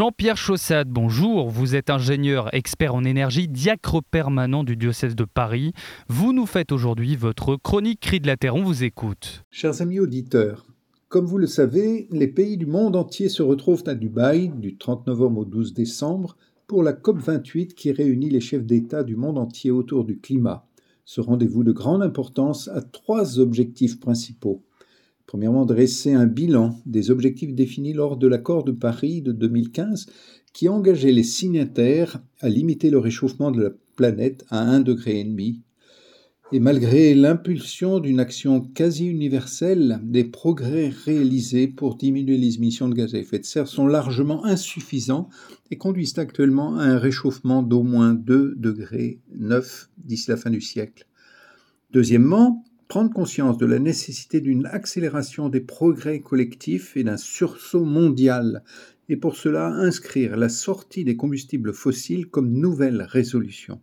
Jean-Pierre Chaussade, bonjour. Vous êtes ingénieur expert en énergie, diacre permanent du diocèse de Paris. Vous nous faites aujourd'hui votre chronique Cri de la Terre. On vous écoute. Chers amis auditeurs, comme vous le savez, les pays du monde entier se retrouvent à Dubaï du 30 novembre au 12 décembre pour la COP28 qui réunit les chefs d'État du monde entier autour du climat. Ce rendez-vous de grande importance a trois objectifs principaux. Premièrement, dresser un bilan des objectifs définis lors de l'accord de Paris de 2015 qui engageait les signataires à limiter le réchauffement de la planète à 1,5 degré et malgré l'impulsion d'une action quasi universelle, les progrès réalisés pour diminuer les émissions de gaz à effet de serre sont largement insuffisants et conduisent actuellement à un réchauffement d'au moins 2 degrés 9 d'ici la fin du siècle. Deuxièmement, prendre conscience de la nécessité d'une accélération des progrès collectifs et d'un sursaut mondial, et pour cela inscrire la sortie des combustibles fossiles comme nouvelle résolution.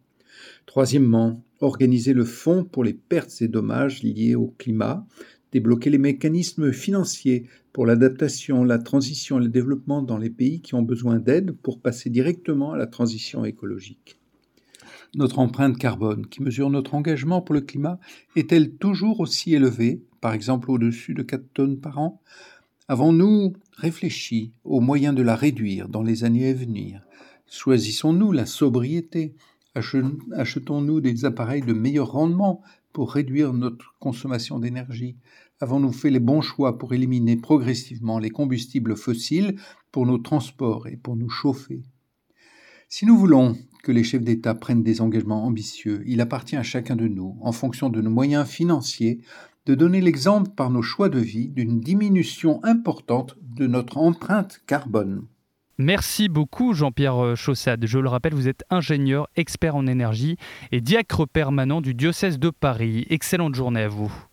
Troisièmement, organiser le fonds pour les pertes et dommages liés au climat, débloquer les mécanismes financiers pour l'adaptation, la transition et le développement dans les pays qui ont besoin d'aide pour passer directement à la transition écologique. Notre empreinte carbone, qui mesure notre engagement pour le climat, est-elle toujours aussi élevée, par exemple au-dessus de 4 tonnes par an? Avons-nous réfléchi aux moyens de la réduire dans les années à venir? Choisissons-nous la sobriété? Achetons-nous des appareils de meilleur rendement pour réduire notre consommation d'énergie? Avons-nous fait les bons choix pour éliminer progressivement les combustibles fossiles pour nos transports et pour nous chauffer? Si nous voulons que les chefs d'État prennent des engagements ambitieux, il appartient à chacun de nous, en fonction de nos moyens financiers, de donner l'exemple par nos choix de vie d'une diminution importante de notre empreinte carbone. Merci beaucoup Jean-Pierre euh, Chaussade. Je le rappelle, vous êtes ingénieur, expert en énergie et diacre permanent du diocèse de Paris. Excellente journée à vous.